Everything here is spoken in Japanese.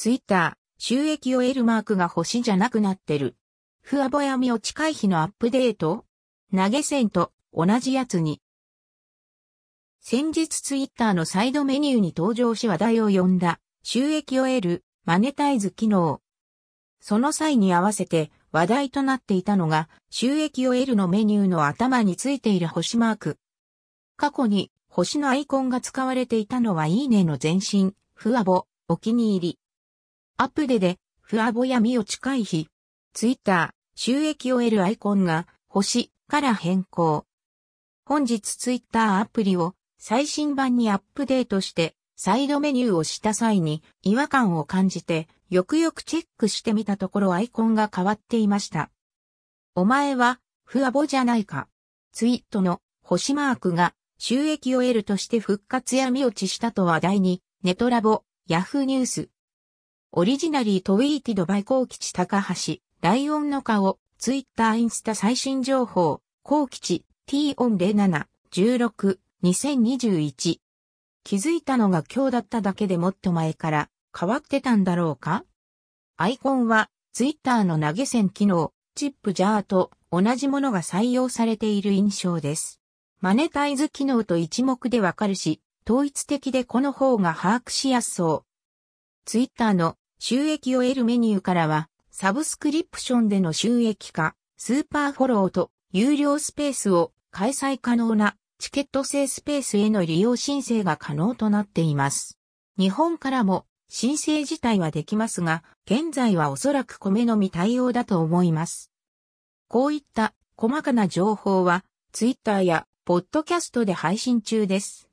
ツイッター、収益を得るマークが星じゃなくなってる。ふわぼやみを近い日のアップデート投げ銭と同じやつに。先日ツイッターのサイドメニューに登場し話題を呼んだ収益を得るマネタイズ機能。その際に合わせて話題となっていたのが収益を得るのメニューの頭についている星マーク。過去に星のアイコンが使われていたのはいいねの前身、ふわぼ、お気に入り。アップデで、ふわぼやみを近い日。ツイッター、収益を得るアイコンが、星から変更。本日ツイッターアプリを最新版にアップデートして、サイドメニューをした際に違和感を感じて、よくよくチェックしてみたところアイコンが変わっていました。お前は、ふわぼじゃないか。ツイートの星マークが収益を得るとして復活や見落ちしたと話題に、ネトラボ、ヤフーニュース。オリジナリートウィーティドバイコー吉高橋、ライオンの顔、ツイッターインスタ最新情報、コウ吉、t オン07、16、2021。気づいたのが今日だっただけでもっと前から変わってたんだろうか？アイコンはツイッターの投げ銭機能、チップジャーと同じものが採用されている印象です。マネタイズ機能と一目でわかるし、統一的でこの方が把握しやすそう。ツイッターの収益を得るメニューからは、サブスクリプションでの収益化、スーパーフォローと有料スペースを開催可能なチケット制スペースへの利用申請が可能となっています。日本からも申請自体はできますが、現在はおそらく米のみ対応だと思います。こういった細かな情報は、ツイッターやポッドキャストで配信中です。